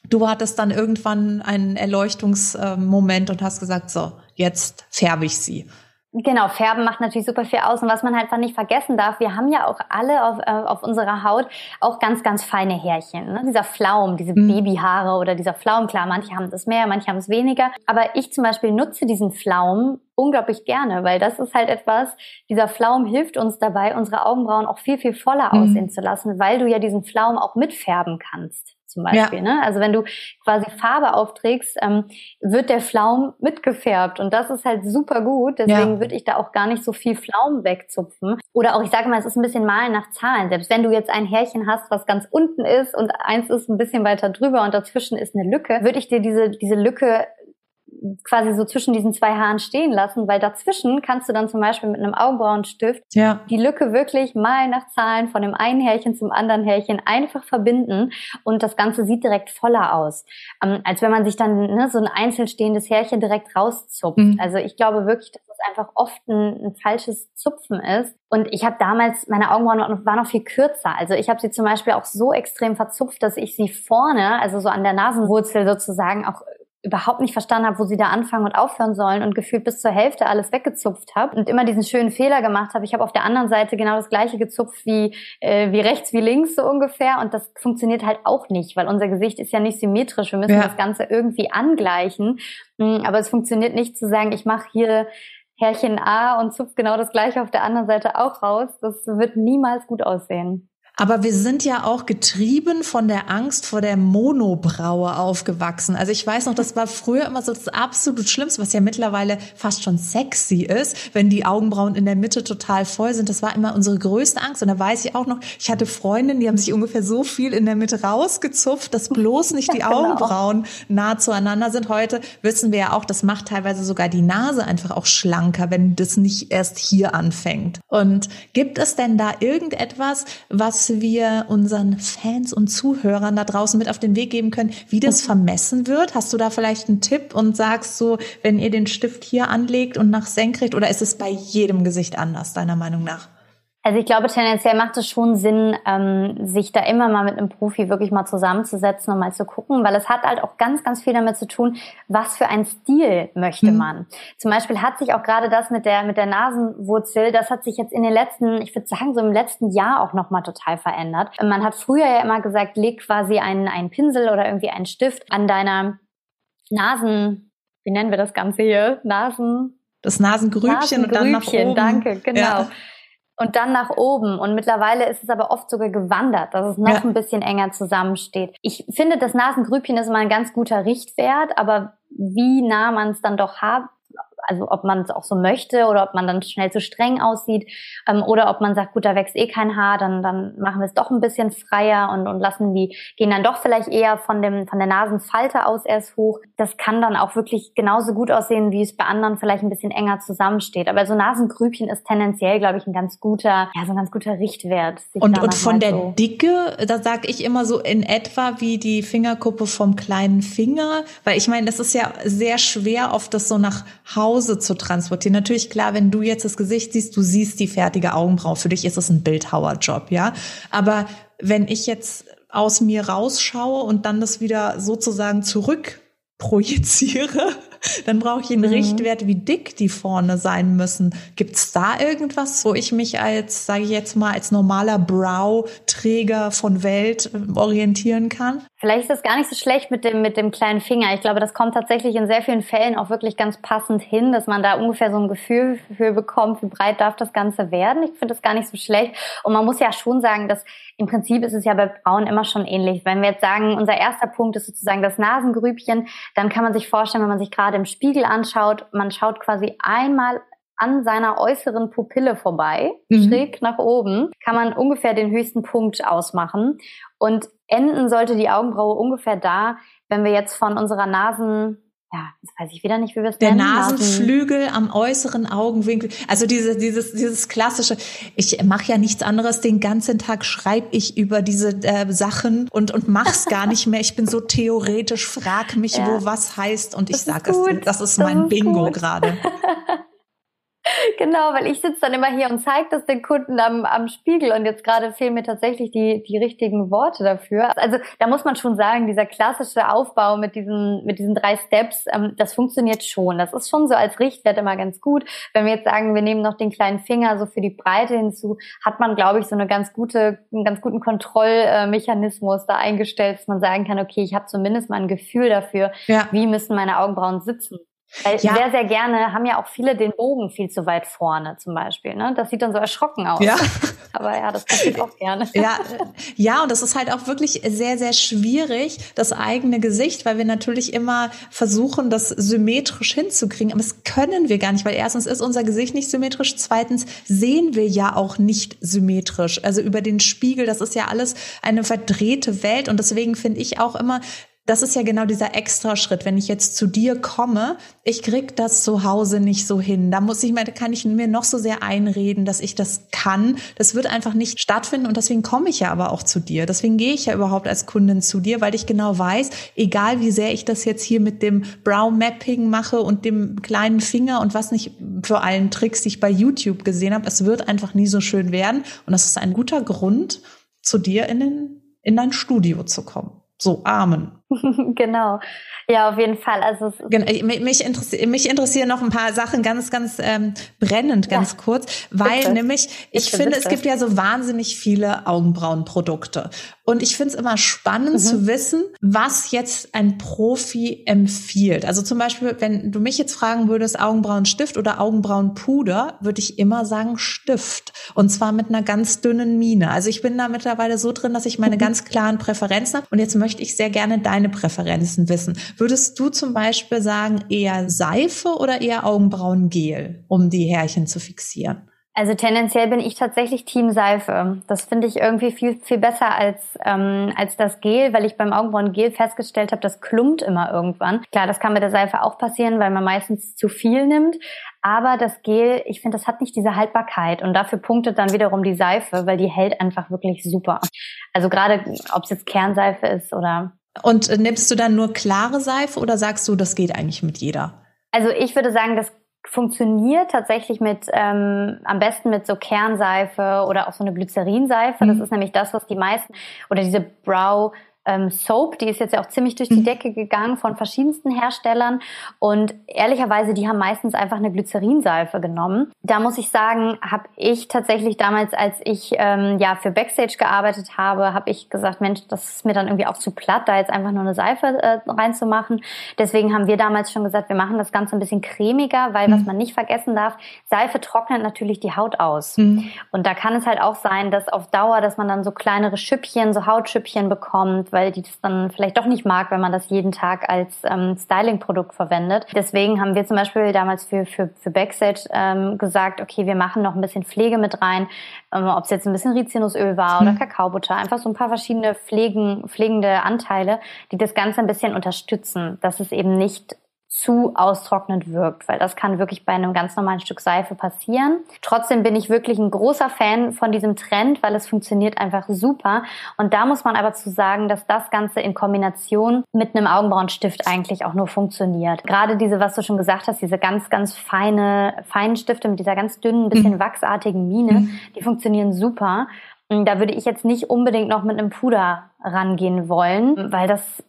du hattest dann irgendwann einen Erleuchtungsmoment und hast gesagt, so, jetzt färbe ich sie. Genau, Färben macht natürlich super viel aus. Und was man halt nicht vergessen darf, wir haben ja auch alle auf, äh, auf unserer Haut auch ganz, ganz feine Härchen. Ne? Dieser Flaum, diese mhm. Babyhaare oder dieser Flaum, klar, manche haben das mehr, manche haben es weniger. Aber ich zum Beispiel nutze diesen Flaum unglaublich gerne, weil das ist halt etwas, dieser Flaum hilft uns dabei, unsere Augenbrauen auch viel, viel voller mhm. aussehen zu lassen, weil du ja diesen Flaum auch mitfärben kannst zum Beispiel. Ja. Ne? Also wenn du quasi Farbe aufträgst, ähm, wird der Flaum mitgefärbt und das ist halt super gut. Deswegen ja. würde ich da auch gar nicht so viel Flaum wegzupfen. Oder auch, ich sage mal, es ist ein bisschen Malen nach Zahlen. Selbst wenn du jetzt ein Härchen hast, was ganz unten ist und eins ist ein bisschen weiter drüber und dazwischen ist eine Lücke, würde ich dir diese, diese Lücke quasi so zwischen diesen zwei Haaren stehen lassen, weil dazwischen kannst du dann zum Beispiel mit einem Augenbrauenstift ja. die Lücke wirklich mal nach Zahlen von dem einen Härchen zum anderen Härchen einfach verbinden und das Ganze sieht direkt voller aus, ähm, als wenn man sich dann ne, so ein einzelstehendes Härchen direkt rauszupft. Mhm. Also ich glaube wirklich, dass das einfach oft ein, ein falsches Zupfen ist. Und ich habe damals, meine Augenbrauen waren noch viel kürzer. Also ich habe sie zum Beispiel auch so extrem verzupft, dass ich sie vorne, also so an der Nasenwurzel sozusagen, auch überhaupt nicht verstanden habe, wo sie da anfangen und aufhören sollen und gefühlt bis zur Hälfte alles weggezupft habe und immer diesen schönen Fehler gemacht habe. Ich habe auf der anderen Seite genau das gleiche gezupft wie, äh, wie rechts, wie links so ungefähr und das funktioniert halt auch nicht, weil unser Gesicht ist ja nicht symmetrisch. Wir müssen ja. das Ganze irgendwie angleichen, hm, aber es funktioniert nicht zu sagen, ich mache hier Härchen A und zupf genau das gleiche auf der anderen Seite auch raus. Das wird niemals gut aussehen. Aber wir sind ja auch getrieben von der Angst vor der Monobraue aufgewachsen. Also ich weiß noch, das war früher immer so das absolut Schlimmste, was ja mittlerweile fast schon sexy ist, wenn die Augenbrauen in der Mitte total voll sind. Das war immer unsere größte Angst. Und da weiß ich auch noch, ich hatte Freundinnen, die haben sich ungefähr so viel in der Mitte rausgezupft, dass bloß nicht die genau. Augenbrauen nah zueinander sind. Heute wissen wir ja auch, das macht teilweise sogar die Nase einfach auch schlanker, wenn das nicht erst hier anfängt. Und gibt es denn da irgendetwas, was wir unseren Fans und Zuhörern da draußen mit auf den Weg geben können, wie das vermessen wird? Hast du da vielleicht einen Tipp und sagst so, wenn ihr den Stift hier anlegt und nach senkrecht oder ist es bei jedem Gesicht anders, deiner Meinung nach? Also ich glaube, tendenziell macht es schon Sinn, ähm, sich da immer mal mit einem Profi wirklich mal zusammenzusetzen und mal zu gucken, weil es hat halt auch ganz, ganz viel damit zu tun, was für einen Stil möchte mhm. man. Zum Beispiel hat sich auch gerade das mit der mit der Nasenwurzel, das hat sich jetzt in den letzten, ich würde sagen so im letzten Jahr auch noch mal total verändert. Man hat früher ja immer gesagt, leg quasi einen einen Pinsel oder irgendwie einen Stift an deiner Nasen, wie nennen wir das Ganze hier, Nasen das Nasengrübchen, Nasengrübchen und dann nach oben. Danke, genau. Ja und dann nach oben. Und mittlerweile ist es aber oft sogar gewandert, dass es noch ja. ein bisschen enger zusammensteht. Ich finde, das Nasengrübchen ist mal ein ganz guter Richtwert, aber wie nah man es dann doch hat, also ob man es auch so möchte oder ob man dann schnell zu streng aussieht ähm, oder ob man sagt, gut, da wächst eh kein Haar, dann, dann machen wir es doch ein bisschen freier und, und lassen die, gehen dann doch vielleicht eher von, dem, von der Nasenfalte aus erst hoch. Das kann dann auch wirklich genauso gut aussehen, wie es bei anderen vielleicht ein bisschen enger zusammensteht. Aber so Nasengrübchen ist tendenziell, glaube ich, ein ganz guter, ja, so ein ganz guter Richtwert. Und, und von der so Dicke, da sage ich immer so in etwa wie die Fingerkuppe vom kleinen Finger, weil ich meine, das ist ja sehr schwer, oft das so nach Haus Hause zu transportieren. Natürlich klar, wenn du jetzt das Gesicht siehst, du siehst die fertige Augenbraue. Für dich ist es ein Bildhauerjob, ja. Aber wenn ich jetzt aus mir rausschaue und dann das wieder sozusagen zurück projiziere, dann brauche ich einen mhm. Richtwert, wie dick die vorne sein müssen. Gibt es da irgendwas, wo ich mich als, sage ich jetzt mal, als normaler Brow-Träger von Welt äh, orientieren kann? Vielleicht ist es gar nicht so schlecht mit dem, mit dem kleinen Finger. Ich glaube, das kommt tatsächlich in sehr vielen Fällen auch wirklich ganz passend hin, dass man da ungefähr so ein Gefühl für bekommt, wie breit darf das Ganze werden. Ich finde das gar nicht so schlecht. Und man muss ja schon sagen, dass im Prinzip ist es ja bei Frauen immer schon ähnlich. Wenn wir jetzt sagen, unser erster Punkt ist sozusagen das Nasengrübchen, dann kann man sich vorstellen, wenn man sich gerade im Spiegel anschaut, man schaut quasi einmal an seiner äußeren Pupille vorbei, mhm. schräg nach oben, kann man ungefähr den höchsten Punkt ausmachen. Und enden sollte die Augenbraue ungefähr da, wenn wir jetzt von unserer Nasen ja, das weiß ich wieder nicht, wie wir es nennen. Der Nasenflügel am äußeren Augenwinkel. Also diese, dieses, dieses klassische. Ich mache ja nichts anderes. Den ganzen Tag schreibe ich über diese äh, Sachen und und mach's gar nicht mehr. Ich bin so theoretisch. Frag mich, ja. wo was heißt und ich sage es. Das ist mein das ist Bingo gerade. genau, weil ich sitze dann immer hier und zeige das den Kunden am, am Spiegel und jetzt gerade fehlen mir tatsächlich die, die richtigen Worte dafür. Also da muss man schon sagen, dieser klassische Aufbau mit diesen, mit diesen drei Steps, ähm, das funktioniert schon. Das ist schon so als Richtwert immer ganz gut. Wenn wir jetzt sagen, wir nehmen noch den kleinen Finger so für die Breite hinzu, hat man, glaube ich, so eine ganz gute, einen ganz guten Kontrollmechanismus da eingestellt, dass man sagen kann, okay, ich habe zumindest mal ein Gefühl dafür, ja. wie müssen meine Augenbrauen sitzen. Weil ja. sehr, sehr gerne haben ja auch viele den Bogen viel zu weit vorne zum Beispiel. Ne? Das sieht dann so erschrocken aus. Ja. Aber ja, das passiert auch gerne. Ja, ja, und das ist halt auch wirklich sehr, sehr schwierig, das eigene Gesicht, weil wir natürlich immer versuchen, das symmetrisch hinzukriegen. Aber das können wir gar nicht, weil erstens ist unser Gesicht nicht symmetrisch, zweitens sehen wir ja auch nicht symmetrisch. Also über den Spiegel, das ist ja alles eine verdrehte Welt. Und deswegen finde ich auch immer, das ist ja genau dieser Extraschritt. Wenn ich jetzt zu dir komme, ich krieg das zu Hause nicht so hin. Da muss ich mir, kann ich mir noch so sehr einreden, dass ich das kann. Das wird einfach nicht stattfinden und deswegen komme ich ja aber auch zu dir. Deswegen gehe ich ja überhaupt als Kundin zu dir, weil ich genau weiß, egal wie sehr ich das jetzt hier mit dem Brow Mapping mache und dem kleinen Finger und was nicht für allen Tricks, die ich bei YouTube gesehen habe, es wird einfach nie so schön werden. Und das ist ein guter Grund, zu dir in, den, in dein Studio zu kommen. So, Amen. genau. Ja, auf jeden Fall. Also genau, mich, interessieren, mich interessieren noch ein paar Sachen ganz, ganz ähm, brennend, ganz ja, kurz, weil bitte. nämlich ich bitte, finde, bitte. es gibt ja so wahnsinnig viele Augenbrauenprodukte und ich finde es immer spannend mhm. zu wissen, was jetzt ein Profi empfiehlt. Also zum Beispiel, wenn du mich jetzt fragen würdest, Augenbrauenstift oder Augenbrauenpuder, würde ich immer sagen Stift und zwar mit einer ganz dünnen Mine. Also ich bin da mittlerweile so drin, dass ich meine mhm. ganz klaren Präferenzen habe und jetzt möchte ich sehr gerne deine Präferenzen wissen. Würdest du zum Beispiel sagen, eher Seife oder eher Augenbrauengel, um die Härchen zu fixieren? Also tendenziell bin ich tatsächlich Team Seife. Das finde ich irgendwie viel, viel besser als, ähm, als das Gel, weil ich beim Augenbrauengel festgestellt habe, das klumpt immer irgendwann. Klar, das kann mit der Seife auch passieren, weil man meistens zu viel nimmt. Aber das Gel, ich finde, das hat nicht diese Haltbarkeit. Und dafür punktet dann wiederum die Seife, weil die hält einfach wirklich super. Also gerade, ob es jetzt Kernseife ist oder und äh, nimmst du dann nur klare Seife oder sagst du, das geht eigentlich mit jeder? Also ich würde sagen, das funktioniert tatsächlich mit ähm, am besten mit so Kernseife oder auch so eine Glycerinseife. Mhm. Das ist nämlich das, was die meisten oder diese Brow ähm, Soap, die ist jetzt ja auch ziemlich durch die mhm. Decke gegangen von verschiedensten Herstellern und ehrlicherweise, die haben meistens einfach eine Glycerinseife genommen. Da muss ich sagen, habe ich tatsächlich damals, als ich ähm, ja für Backstage gearbeitet habe, habe ich gesagt, Mensch, das ist mir dann irgendwie auch zu platt, da jetzt einfach nur eine Seife äh, reinzumachen. Deswegen haben wir damals schon gesagt, wir machen das Ganze ein bisschen cremiger, weil mhm. was man nicht vergessen darf, Seife trocknet natürlich die Haut aus. Mhm. Und da kann es halt auch sein, dass auf Dauer, dass man dann so kleinere Schüppchen, so Hautschüppchen bekommt, weil die das dann vielleicht doch nicht mag, wenn man das jeden Tag als ähm, Styling-Produkt verwendet. Deswegen haben wir zum Beispiel damals für, für, für Backstage ähm, gesagt, okay, wir machen noch ein bisschen Pflege mit rein, ähm, ob es jetzt ein bisschen Rizinusöl war oder hm. Kakaobutter, einfach so ein paar verschiedene Pflegen, pflegende Anteile, die das Ganze ein bisschen unterstützen, dass es eben nicht zu austrocknend wirkt, weil das kann wirklich bei einem ganz normalen Stück Seife passieren. Trotzdem bin ich wirklich ein großer Fan von diesem Trend, weil es funktioniert einfach super. Und da muss man aber zu sagen, dass das Ganze in Kombination mit einem Augenbrauenstift eigentlich auch nur funktioniert. Gerade diese, was du schon gesagt hast, diese ganz, ganz feine, feinen Stifte mit dieser ganz dünnen, bisschen mhm. wachsartigen Mine, mhm. die funktionieren super. Da würde ich jetzt nicht unbedingt noch mit einem Puder rangehen wollen, weil das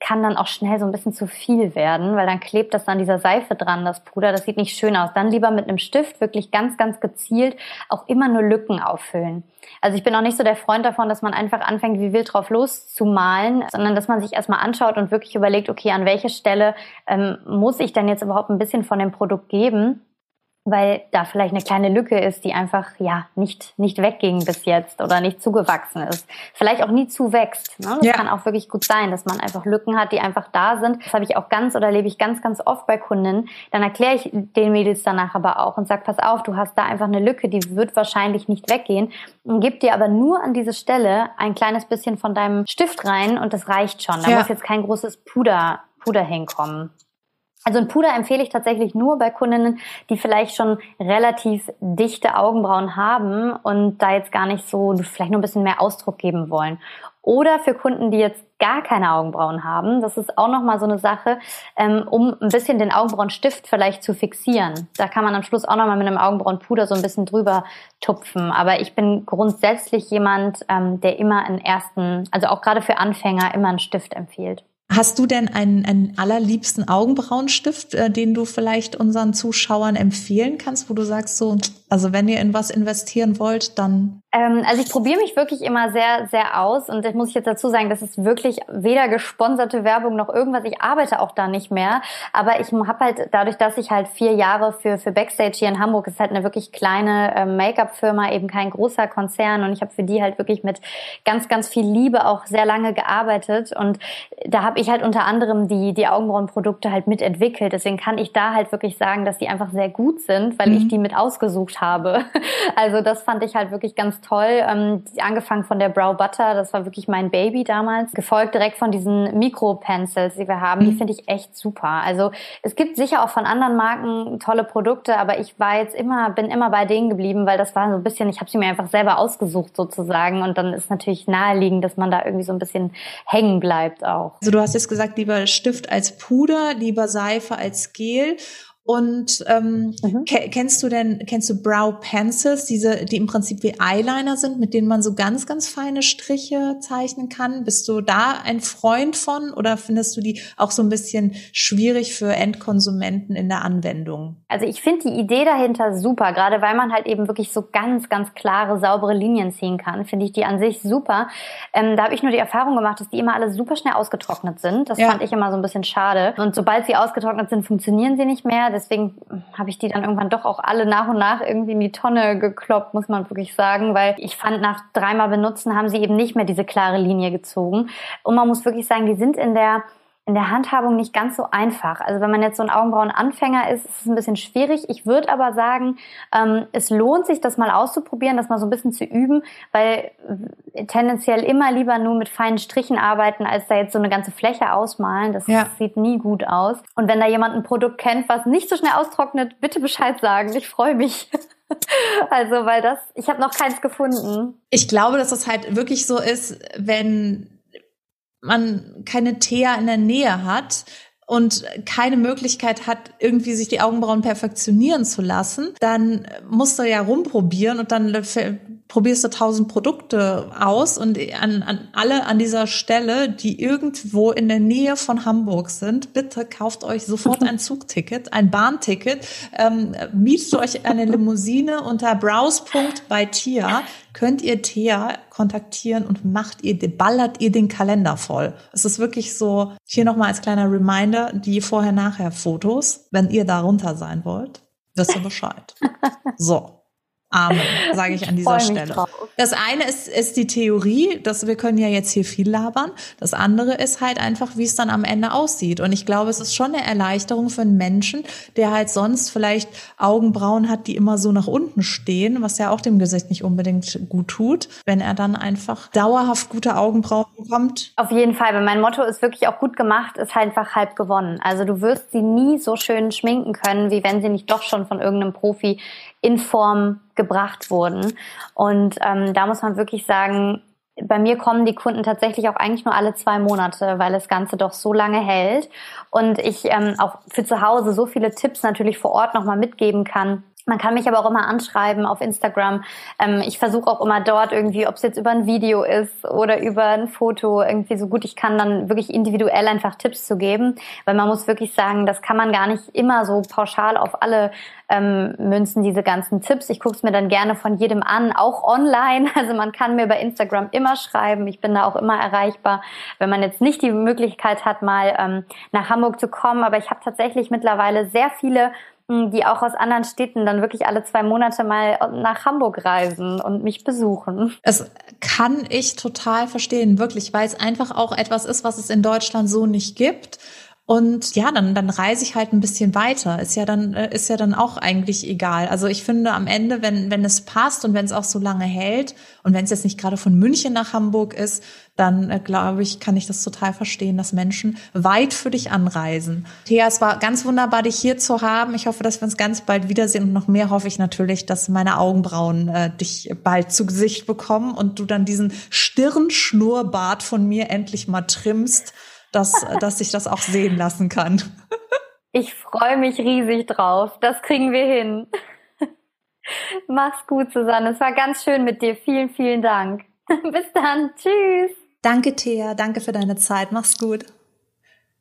kann dann auch schnell so ein bisschen zu viel werden, weil dann klebt das an dieser Seife dran, das Puder. Das sieht nicht schön aus. Dann lieber mit einem Stift wirklich ganz, ganz gezielt auch immer nur Lücken auffüllen. Also ich bin auch nicht so der Freund davon, dass man einfach anfängt, wie wild drauf loszumalen, sondern dass man sich erstmal anschaut und wirklich überlegt, okay, an welche Stelle ähm, muss ich denn jetzt überhaupt ein bisschen von dem Produkt geben? Weil da vielleicht eine kleine Lücke ist, die einfach ja nicht nicht wegging bis jetzt oder nicht zugewachsen ist. Vielleicht auch nie zuwächst. Ne? Das ja. kann auch wirklich gut sein, dass man einfach Lücken hat, die einfach da sind. Das habe ich auch ganz oder lebe ich ganz ganz oft bei Kunden. Dann erkläre ich den Mädels danach aber auch und sag: Pass auf, du hast da einfach eine Lücke, die wird wahrscheinlich nicht weggehen. Und gib dir aber nur an diese Stelle ein kleines bisschen von deinem Stift rein und das reicht schon. Da ja. muss jetzt kein großes Puder Puder hinkommen. Also ein Puder empfehle ich tatsächlich nur bei Kundinnen, die vielleicht schon relativ dichte Augenbrauen haben und da jetzt gar nicht so, vielleicht nur ein bisschen mehr Ausdruck geben wollen. Oder für Kunden, die jetzt gar keine Augenbrauen haben. Das ist auch nochmal so eine Sache, ähm, um ein bisschen den Augenbrauenstift vielleicht zu fixieren. Da kann man am Schluss auch nochmal mit einem Augenbrauenpuder so ein bisschen drüber tupfen. Aber ich bin grundsätzlich jemand, ähm, der immer einen ersten, also auch gerade für Anfänger, immer einen Stift empfiehlt. Hast du denn einen, einen allerliebsten Augenbrauenstift, äh, den du vielleicht unseren Zuschauern empfehlen kannst, wo du sagst so, also wenn ihr in was investieren wollt, dann ähm, also ich probiere mich wirklich immer sehr, sehr aus und das muss ich jetzt dazu sagen, das ist wirklich weder gesponserte Werbung noch irgendwas. Ich arbeite auch da nicht mehr, aber ich habe halt dadurch, dass ich halt vier Jahre für für Backstage hier in Hamburg ist halt eine wirklich kleine ähm, Make-up-Firma, eben kein großer Konzern und ich habe für die halt wirklich mit ganz, ganz viel Liebe auch sehr lange gearbeitet und da habe habe ich halt unter anderem die, die Augenbrauenprodukte halt mitentwickelt. Deswegen kann ich da halt wirklich sagen, dass die einfach sehr gut sind, weil mhm. ich die mit ausgesucht habe. Also das fand ich halt wirklich ganz toll. Ähm, angefangen von der Brow Butter, das war wirklich mein Baby damals. Gefolgt direkt von diesen Mikro-Pencils, die wir haben. Mhm. Die finde ich echt super. Also es gibt sicher auch von anderen Marken tolle Produkte, aber ich war jetzt immer, bin immer bei denen geblieben, weil das war so ein bisschen, ich habe sie mir einfach selber ausgesucht sozusagen. Und dann ist natürlich naheliegend, dass man da irgendwie so ein bisschen hängen bleibt auch. Also du hast jetzt gesagt, lieber Stift als Puder, lieber Seife als Gel. Und ähm, mhm. kennst du denn, kennst du Brow Pencils, diese, die im Prinzip wie Eyeliner sind, mit denen man so ganz, ganz feine Striche zeichnen kann? Bist du da ein Freund von oder findest du die auch so ein bisschen schwierig für Endkonsumenten in der Anwendung? Also ich finde die Idee dahinter super, gerade weil man halt eben wirklich so ganz, ganz klare, saubere Linien ziehen kann, finde ich die an sich super. Ähm, da habe ich nur die Erfahrung gemacht, dass die immer alle super schnell ausgetrocknet sind. Das ja. fand ich immer so ein bisschen schade. Und sobald sie ausgetrocknet sind, funktionieren sie nicht mehr deswegen habe ich die dann irgendwann doch auch alle nach und nach irgendwie in die Tonne gekloppt, muss man wirklich sagen, weil ich fand, nach dreimal benutzen haben sie eben nicht mehr diese klare Linie gezogen. Und man muss wirklich sagen, die sind in der in der Handhabung nicht ganz so einfach. Also wenn man jetzt so ein Augenbrauenanfänger ist, ist es ein bisschen schwierig. Ich würde aber sagen, ähm, es lohnt sich, das mal auszuprobieren, das mal so ein bisschen zu üben, weil tendenziell immer lieber nur mit feinen Strichen arbeiten, als da jetzt so eine ganze Fläche ausmalen. Das ja. sieht nie gut aus. Und wenn da jemand ein Produkt kennt, was nicht so schnell austrocknet, bitte Bescheid sagen. Ich freue mich. Also, weil das, ich habe noch keins gefunden. Ich glaube, dass das halt wirklich so ist, wenn man keine Thea in der Nähe hat, und keine Möglichkeit hat, irgendwie sich die Augenbrauen perfektionieren zu lassen, dann musst du ja rumprobieren und dann probierst du tausend Produkte aus und an, an alle an dieser Stelle, die irgendwo in der Nähe von Hamburg sind, bitte kauft euch sofort ein Zugticket, ein Bahnticket, ähm, mietet euch eine Limousine unter browse.bei könnt ihr Thea kontaktieren und macht ihr, ballert ihr den Kalender voll. Es ist wirklich so, hier nochmal als kleiner Reminder, die Vorher-Nachher-Fotos, wenn ihr darunter sein wollt, wisst ihr Bescheid. So. Amen, sage ich an dieser Stelle. Drauf. Das eine ist, ist die Theorie, dass wir können ja jetzt hier viel labern. Das andere ist halt einfach, wie es dann am Ende aussieht. Und ich glaube, es ist schon eine Erleichterung für einen Menschen, der halt sonst vielleicht Augenbrauen hat, die immer so nach unten stehen, was ja auch dem Gesicht nicht unbedingt gut tut, wenn er dann einfach dauerhaft gute Augenbrauen bekommt. Auf jeden Fall, weil mein Motto ist wirklich auch gut gemacht, ist halt einfach halb gewonnen. Also du wirst sie nie so schön schminken können, wie wenn sie nicht doch schon von irgendeinem Profi in Form gebracht wurden. Und ähm, da muss man wirklich sagen, bei mir kommen die Kunden tatsächlich auch eigentlich nur alle zwei Monate, weil das Ganze doch so lange hält und ich ähm, auch für zu Hause so viele Tipps natürlich vor Ort nochmal mitgeben kann man kann mich aber auch immer anschreiben auf Instagram. Ähm, ich versuche auch immer dort irgendwie, ob es jetzt über ein Video ist oder über ein Foto, irgendwie so gut ich kann, dann wirklich individuell einfach Tipps zu geben. Weil man muss wirklich sagen, das kann man gar nicht immer so pauschal auf alle ähm, münzen, diese ganzen Tipps. Ich gucke es mir dann gerne von jedem an, auch online. Also man kann mir bei Instagram immer schreiben. Ich bin da auch immer erreichbar, wenn man jetzt nicht die Möglichkeit hat, mal ähm, nach Hamburg zu kommen. Aber ich habe tatsächlich mittlerweile sehr viele die auch aus anderen Städten dann wirklich alle zwei Monate mal nach Hamburg reisen und mich besuchen. Das kann ich total verstehen, wirklich, weil es einfach auch etwas ist, was es in Deutschland so nicht gibt. Und ja, dann, dann reise ich halt ein bisschen weiter. Ist ja dann, äh, ist ja dann auch eigentlich egal. Also ich finde am Ende, wenn, wenn es passt und wenn es auch so lange hält und wenn es jetzt nicht gerade von München nach Hamburg ist, dann äh, glaube ich, kann ich das total verstehen, dass Menschen weit für dich anreisen. Thea, es war ganz wunderbar, dich hier zu haben. Ich hoffe, dass wir uns ganz bald wiedersehen und noch mehr hoffe ich natürlich, dass meine Augenbrauen äh, dich bald zu Gesicht bekommen und du dann diesen Stirnschnurrbart von mir endlich mal trimmst dass, dass ich das auch sehen lassen kann. Ich freue mich riesig drauf. Das kriegen wir hin. Mach's gut, Susanne. Es war ganz schön mit dir. Vielen, vielen Dank. Bis dann. Tschüss. Danke, Thea. Danke für deine Zeit. Mach's gut.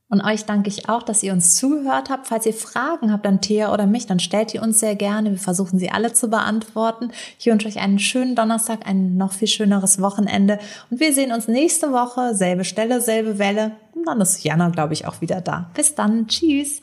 Und euch danke ich auch, dass ihr uns zugehört habt. Falls ihr Fragen habt an Thea oder mich, dann stellt ihr uns sehr gerne. Wir versuchen sie alle zu beantworten. Ich wünsche euch einen schönen Donnerstag, ein noch viel schöneres Wochenende. Und wir sehen uns nächste Woche. Selbe Stelle, selbe Welle. Und dann ist Jana, glaube ich, auch wieder da. Bis dann. Tschüss.